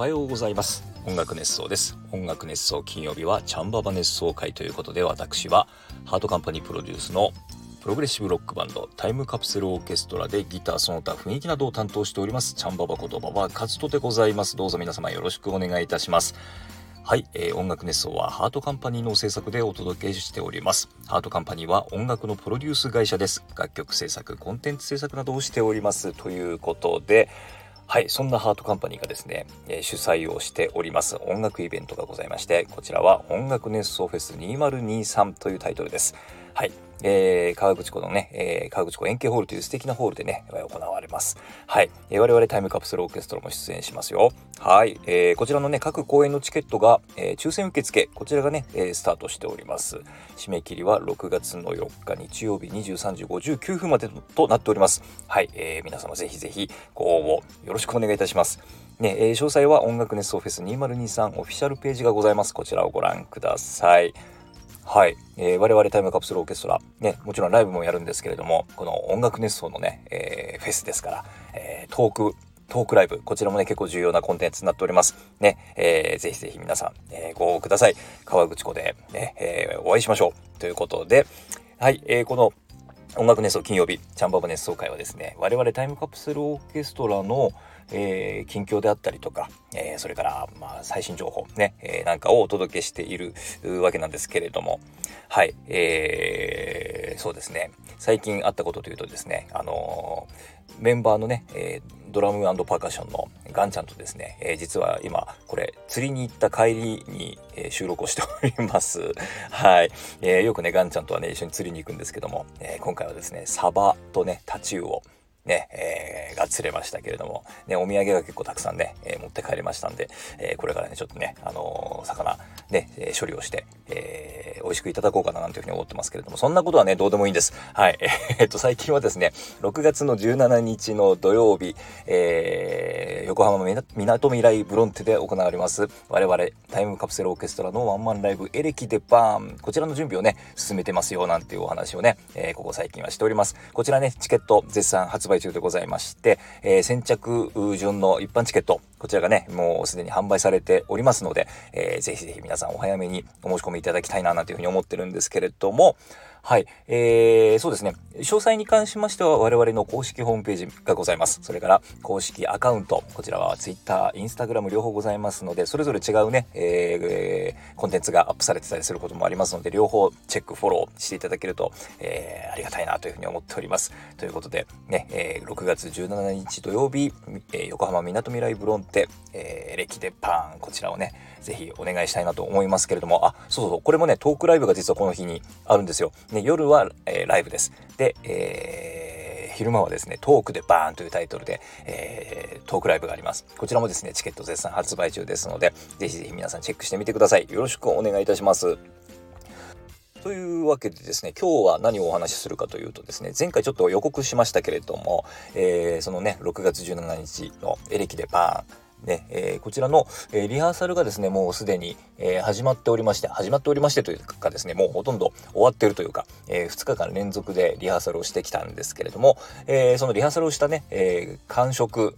はようございます音楽熱想です音楽熱想金曜日はチャンババ熱想回ということで私はハートカンパニープロデュースのプログレッシブロックバンドタイムカプセルオーケストラでギターその他雰囲気などを担当しておりますチャンババことババカズトでございますどうぞ皆様よろしくお願いいたしますはい、えー、音楽熱想はハートカンパニーの制作でお届けしております。ハートカンパニーは音楽のプロデュース会社です。楽曲制作、コンテンツ制作などをしております。ということで、はい、そんなハートカンパニーがですね、え、主催をしております音楽イベントがございまして、こちらは音楽熱奏フェス2023というタイトルです。はい。えー、川口湖のね、えー、川口湖円形ホールという素敵なホールでね、行われます。はい。えー、我々タイムカプセルオーケストラも出演しますよ。はい。えー、こちらのね、各公演のチケットが、えー、抽選受付、こちらがね、えー、スタートしております。締め切りは6月の4日日曜日23時59分までとなっております。はい。えー、皆様ぜひぜひご応募よろしくお願いいたします。ね、えー、詳細は音楽熱奏フェス2023オフィシャルページがございます。こちらをご覧ください。はい、えー、我々タイムカプセルオーケストラ、ね、もちろんライブもやるんですけれども、この音楽熱奏のね、えー、フェスですから、えー、トーク、トークライブ、こちらもね、結構重要なコンテンツになっております。ね、えー、ぜひぜひ皆さん、えー、ご応募ください。川口湖でね、えー、お会いしましょう。ということで、はい、えー、この音楽熱奏金曜日、チャンババ熱奏会はですね、我々タイムカプセルオーケストラの、えー、近況であったりとか、えー、それから、まあ、最新情報ね、えー、なんかをお届けしているわけなんですけれども、はい、えー、そうですね、最近あったことというとですね、あのメンバーのね、えドラムパーカッションのガンちゃんとですね、え実は今、これ、釣りに行った帰りに、え収録をしております。はい。えーよくね、ガンちゃんとはね、一緒に釣りに行くんですけども、え今回はですね、サバとね、タチウオ、ね、えー、が釣れましたけれども、ね、お土産が結構たくさんね、えー、持って帰りましたんで、えー、これからね、ちょっとね、あの魚、ね、え処理をして、えー、美味しくいただこうかななんていうふうに思ってますけれども、そんなことはね、どうでもいいんです。はい。え、っと、最近はですね、6月の17日の土曜日、えー、横浜みなとみらいブロンテで行われます、我々タイムカプセルオーケストラのワンマンライブエレキでバーン、こちらの準備をね、進めてますよ、なんていうお話をね、えー、ここ最近はしております。こちらね、チケット絶賛発売中でございまして、えー、先着順の一般チケット、こちらがね、もうすでに販売されておりますので、えー、ぜひぜひ皆さんお早めにお申し込みいただきたいな、なんていうふうに思ってるんですけれども、はい。えー、そうですね。詳細に関しましては我々の公式ホームページがございます。それから公式アカウント、こちらは Twitter、Instagram 両方ございますので、それぞれ違うね、えー、コンテンツがアップされてたりすることもありますので、両方チェック、フォローしていただけると、えー、ありがたいなというふうに思っております。ということで、ね、えー、6月17日土曜日、えー、横浜みなとみらいブロンテ、えー、歴でパーン、こちらをね、ぜひお願いしたいなと思いますけれども、あ、そうそう、これもね、トークライブが実はこの日にあるんですよ。ね、夜は、えー、ライブです。で、えー、昼間はですね、トークでバーンというタイトルで、えー、トークライブがあります。こちらもですね、チケット絶賛発売中ですので、ぜひぜひ皆さんチェックしてみてください。よろしくお願いいたします。というわけでですね、今日は何をお話しするかというとですね、前回ちょっと予告しましたけれども、えー、そのね、6月17日のエレキでバーン、ね、えー、こちらの、えー、リハーサルがですね、もうすでに、えー、始まっておりまして、始まっておりましてというかですね、もうほとんど終わってるというか、え2日間連続でリハーサルをしてきたんですけれども、えそのリハーサルをしたね、え感触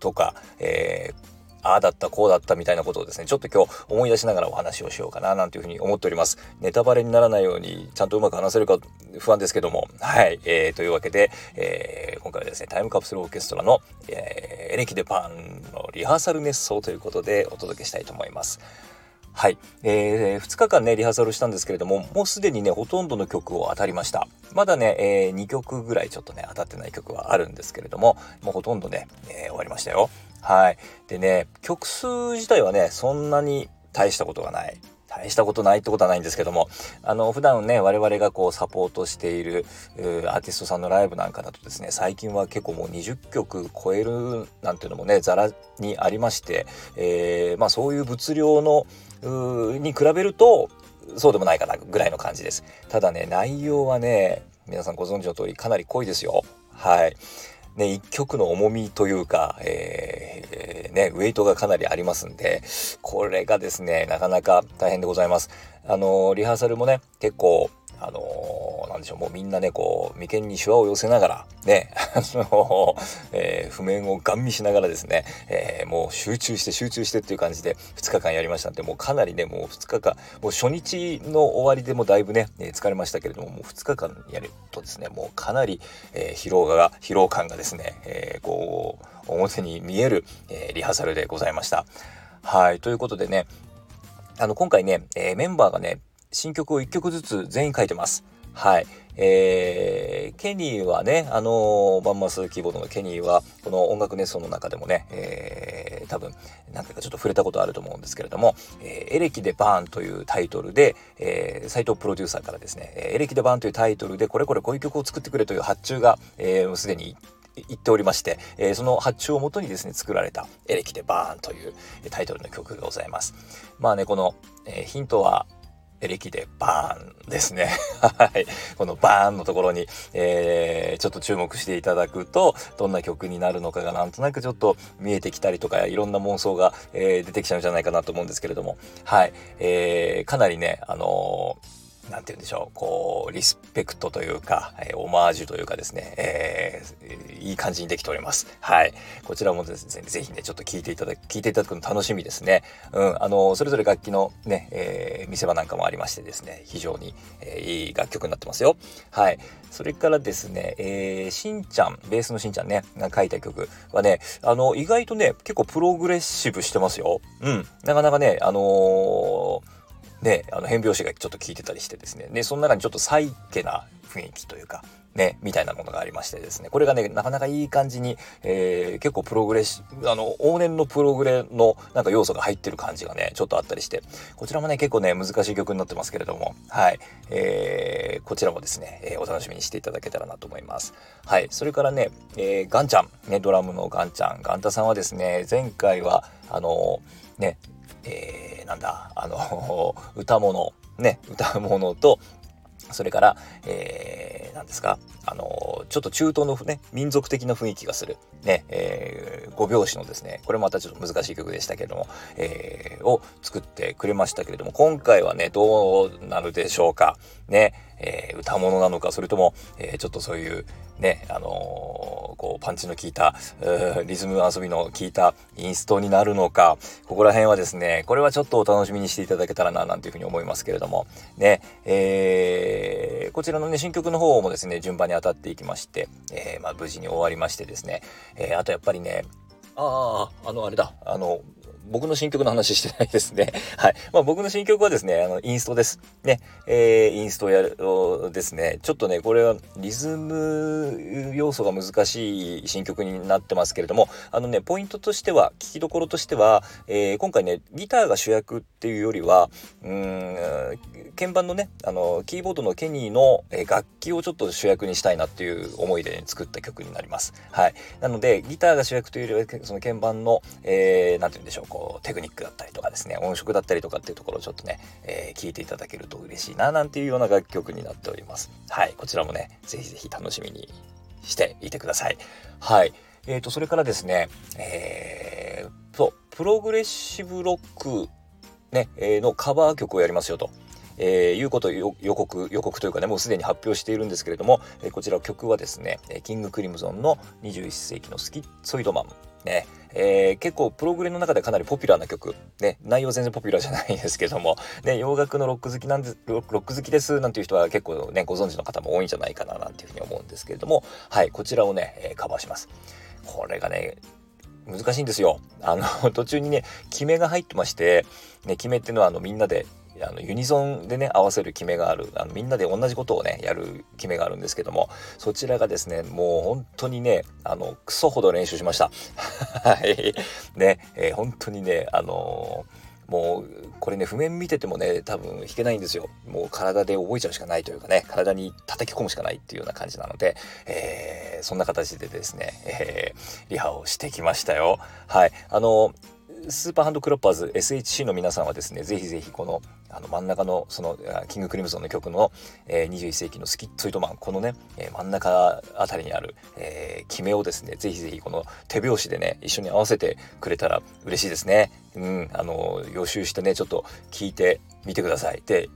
とか、えーああだった、こうだったみたいなことをですね、ちょっと今日思い出しながらお話をしようかな、なんていうふうに思っております。ネタバレにならないように、ちゃんとうまく話せるか不安ですけども、はい、えー、というわけで、えー、今回はですね、タイムカプセルオーケストラの、えー、エレキデパンのリハーサル熱奏ということでお届けしたいと思います。はい。えー、2日間ね、リハーサルしたんですけれども、もうすでにね、ほとんどの曲を当たりました。まだね、えー、2曲ぐらいちょっとね、当たってない曲はあるんですけれども、もうほとんどね、えー、終わりましたよ。はい。でね、曲数自体はね、そんなに大したことがない。大したことないってことはないんですけども、あの、普段ね、我々がこうサポートしているアーティストさんのライブなんかだとですね、最近は結構もう20曲超えるなんていうのもね、ざらにありまして、えー、まあそういう物量の、に比べると、そうでもないかなぐらいの感じです。ただね、内容はね、皆さんご存知の通りかなり濃いですよ。はい。ね、一曲の重みというか、えー、ね、ウェイトがかなりありますんで、これがですね、なかなか大変でございます。あの、リハーサルもね、結構、あの、でしょう、もうみんなね、こう、眉間にシワを寄せながら、ね、あのえー、譜面をガン見しながらですね、えー、もう集中して集中してっていう感じで2日間やりましたんで、もうかなりね、もう2日間、もう初日の終わりでもだいぶね、え疲れましたけれども、もう2日間やるとですね、もうかなり、え疲労が、疲労感がですね、えこう、表に見える、えリハーサルでございました。はい、ということでね、あの、今回ね、えメンバーがね、新曲を1曲ずつ全員書いてます。はい。えー、ケニーはね、あのー、バンマスキーボードのケニーは、この音楽熱奏の中でもね、えー、多分、何回かちょっと触れたことあると思うんですけれども、えー、エレキでバーンというタイトルで、えー、斎藤プロデューサーからですね、エレキでバーンというタイトルで、これこれこういう曲を作ってくれという発注が、えー、すでに言っておりまして、えー、その発注をもとにですね、作られたエレキでバーンというタイトルの曲がございます。まあね、この、えー、ヒントは、エレキでバーンですね。はい。このバーンのところに、えー、ちょっと注目していただくと、どんな曲になるのかがなんとなくちょっと見えてきたりとか、いろんな妄想が、えー、出てきちゃうんじゃないかなと思うんですけれども、はい。えー、かなりね、あのーなんて言うんでしょう、こう、リスペクトというか、えー、オマージュというかですね、えー、いい感じにできております。はい。こちらもですね、ぜひね、ちょっと聞いていただ聞いていただくの楽しみですね。うん、あの、それぞれ楽器のね、えー、見せ場なんかもありましてですね、非常に、えー、いい楽曲になってますよ。はい。それからですね、えー、しんちゃん、ベースのしんちゃんね、が書いた曲はね、あの、意外とね、結構プログレッシブしてますよ。うん。なかなかね、あのーね、あの変拍子がちょっと効いてたりしてですね、で、その中にちょっとサイケな雰囲気というか、ね、みたいなものがありましてですね、これがね、なかなかいい感じに、えー、結構プログレシあの、往年のプログレのなんか要素が入ってる感じがね、ちょっとあったりして、こちらもね、結構ね、難しい曲になってますけれども、はい、えー、こちらもですね、えー、お楽しみにしていただけたらなと思います。はい、それからね、えー、ガンちゃん、ね、ドラムのガンちゃん、ガンタさんはですね、前回は、あのね、えー、なんだ、あの、歌物、ね、歌物と、それから、えー、何ですか、あの、ちょっと中東のね、民族的な雰囲気がする、ね、えー、5拍子のですね、これまたちょっと難しい曲でしたけれども、えー、を作ってくれましたけれども、今回はね、どうなるでしょうか。ね、えー、歌物なのか、それとも、えー、ちょっとそういう、ね、あのー、こう、パンチの効いた、リズム遊びの効いたインストになるのか、ここら辺はですね、これはちょっとお楽しみにしていただけたらな、なんていうふうに思いますけれども、ね、えー、こちらのね、新曲の方もですね、順番に当たっていきまして、えー、まあ、無事に終わりましてですね、えー、あとやっぱりね、ああ、あの、あれだ、あの、僕の新曲の話してないですね。はい。まあ僕の新曲はですね、あの、インストです。ね。えー、インストやる、ですね。ちょっとね、これはリズム要素が難しい新曲になってますけれども、あのね、ポイントとしては、聞きどころとしては、えー、今回ね、ギターが主役っていうよりは、うん、鍵盤のね、あの、キーボードのケニーの楽器をちょっと主役にしたいなっていう思いで、ね、作った曲になります。はい。なので、ギターが主役というよりは、その鍵盤の、えー、なんて言うんでしょう、こう、テクニックだったりとかですね、音色だったりとかっていうところをちょっとね、えー、聞いていただけると嬉しいな、なんていうような楽曲になっております。はい、こちらもね、是非是非楽しみにしていてください。はい。えーと、それからですね、えー、そう、プログレッシブロック、ね、えー、のカバー曲をやりますよと。えー、いうことを予告、予告というかね、もうすでに発表しているんですけれども、えー、こちら曲はですね、キングクリムゾンの21世紀のスキッソイドマン。ね、えー、結構プログレの中でかなりポピュラーな曲。ね、内容全然ポピュラーじゃないんですけども、ね、洋楽のロック好きなんです、ロック好きですなんていう人は結構ね、ご存知の方も多いんじゃないかななんていうふうに思うんですけれども、はい、こちらをね、えー、カバーします。これがね、難しいんですよ。あの、途中にね、決めが入ってまして、ね、決めっていうのはあのみんなであのユニゾンでね合わせる決めがあるあのみんなで同じことをねやる決めがあるんですけどもそちらがですねもう本当にねあのクソほど練習しました。はい。ね、えー、本当にねあのーもうこれね譜面見ててもね多分弾けないんですよ。もう体で覚えちゃうしかないというかね体に叩き込むしかないっていうような感じなので、えー、そんな形でですね、えー、リハをしてきましたよ。はい。あのスーパーハンドクロッパーズ SHC の皆さんはですね、ぜひぜひこのあの真ん中のそのキングクリムゾンの曲の、えー、21世紀のスキッツイトマン、このね、えー、真ん中あたりにある、えー、決めをですね、ぜひぜひこの手拍子でね、一緒に合わせてくれたら嬉しいですね。うん、あの、予習してね、ちょっと聞いてみてください。で、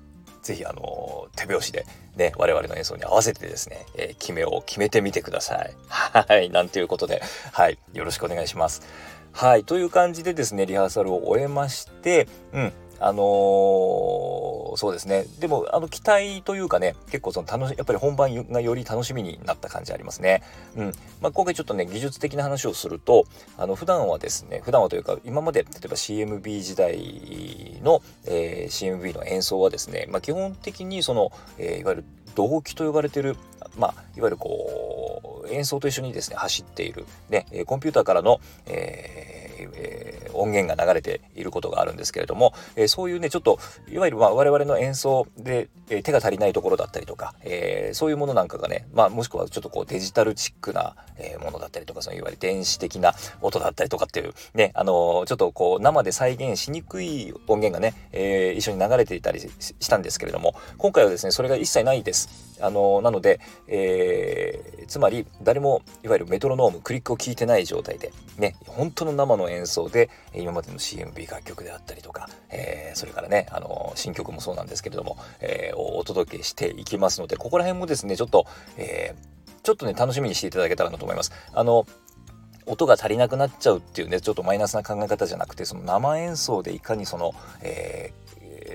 ぜひあの手拍子でね、我々の演奏に合わせてですね、えー、決めを決めてみてください。はい、なんていうことで、はい、よろしくお願いします。はい、という感じでですね、リハーサルを終えまして、うん、あのー、そうですね。でも、あの、期待というかね、結構その楽し、やっぱり本番がより楽しみになった感じありますね。うん。まあ、今回ちょっとね、技術的な話をすると、あの、普段はですね、普段はというか、今まで、例えば CMB 時代の、えー、CMB の演奏はですね、まあ、基本的にその、えー、いわゆる動機と呼ばれてる、まあ、いわゆるこう、演奏と一緒にですね、走っている、ね、コンピューターからの、えー、音源が流れていることがあるんですけれども、えー、そういうねちょっといわゆるまあ我々の演奏で、えー、手が足りないところだったりとか、えそういうものなんかがね、まあ、もしくはちょっとこうデジタルチックな、えものだったりとかそのいわゆる電子的な音だったりとかっていうねあのちょっとこう生で再現しにくい音源がね、え一緒に流れていたりしたんですけれども今回はですねそれが一切ないです。あのなので、えー、つまり誰もいわゆるメトロノームクリックを聞いてない状態でね本当の生の演奏で今までの CMB 楽曲であったりとか、えー、それからねあの新曲もそうなんですけれども、えー、お届けしていきますのでここら辺もですねちょっと、えー、ちょっとね楽しみにしていただけたらなと思います。あの音が足りなくなっちゃうっていうねちょっとマイナスな考え方じゃなくてその生演奏でいかにその、えー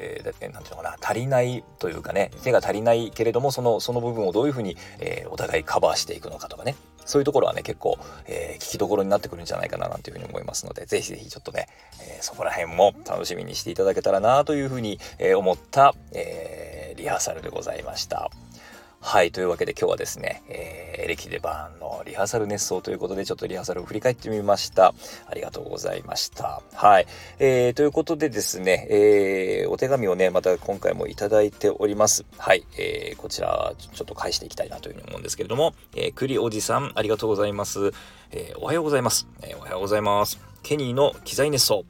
えー、ていうのかな足りないというかね手が足りないけれどもそのその部分をどういうふうに、えー、お互いカバーしていくのかとかねそういうところはね結構、えー、聞きどころになってくるんじゃないかななんていうふうに思いますので是非是非ちょっとね、えー、そこら辺も楽しみにしていただけたらなというふうに、え、思った、えリハーサルでございました。はい。というわけで今日はですね、えー、エレキデバーンのリハーサル熱奏ということで、ちょっとリハーサルを振り返ってみました。ありがとうございました。はい。えー、ということでですね、えー、お手紙をね、また今回もいただいております。はい。えー、こちら、ちょっと返していきたいなというふうに思うんですけれども、えー、栗おじさん、ありがとうございます。えー、おはようございます。えー、おはようございます。ケニーの機材熱奏。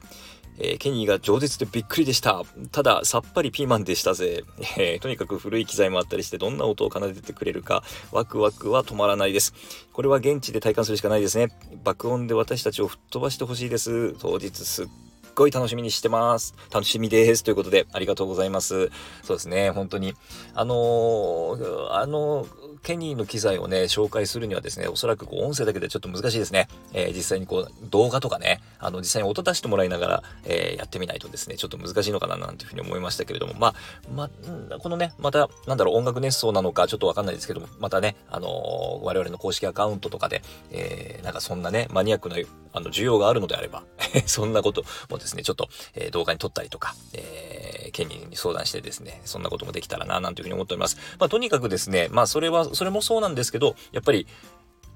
えー、ケニーが饒舌でびっくりでした。ただ、さっぱりピーマンでしたぜ。えー、とにかく古い機材もあったりして、どんな音を奏でてくれるか、ワクワクは止まらないです。これは現地で体感するしかないですね。爆音で私たちを吹っ飛ばしてほしいです。当日すっごい楽しみにしてます。楽しみです。ということで、ありがとうございます。そうですね、本当に。あのー、あのーケニーの機材をね、紹介するにはですね、おそらくこう音声だけでちょっと難しいですね。えー、実際にこう動画とかね、あの実際に音出してもらいながら、えー、やってみないとですね、ちょっと難しいのかななんていうふうに思いましたけれども、まあ、まあ、このね、また、なんだろう、音楽熱奏なのかちょっとわかんないですけども、またね、あのー、我々の公式アカウントとかで、えー、なんかそんなね、マニアックなあの需要があるのであれば そんなこともですね、ちょっと、えー、動画に撮ったりとか、えー、ケニーに相談してですね、そんなこともできたらな、なんていうふうに思っております。まあ、とにかくですね、まあ、それは、それもそうなんですけど、やっぱり、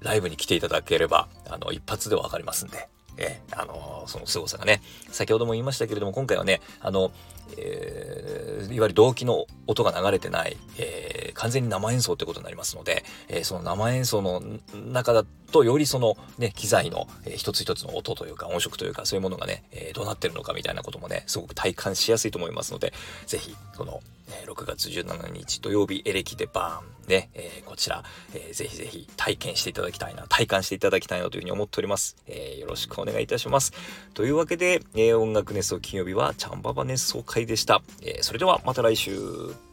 ライブに来ていただければ、あの、一発でわかりますんで、え、あのその凄さがね、先ほども言いましたけれども、今回はね、あの、えー、いわゆる動機の音が流れてない、えー、完全に生演奏ってことになりますので、えー、その生演奏の中だとよりそのね、機材の、えー、一つ一つの音というか音色というかそういうものがね、えー、どうなってるのかみたいなこともね、すごく体感しやすいと思いますので、ぜひ、この、え、6月17日土曜日エレキでバーンね、えー、こちら、えー、ぜひぜひ体験していただきたいな、体感していただきたいなというふうに思っております。えー、よろしくお願いいたします。というわけで、え、音楽熱奏金曜日はチャンババ熱奏会でした。え、それではまた来週。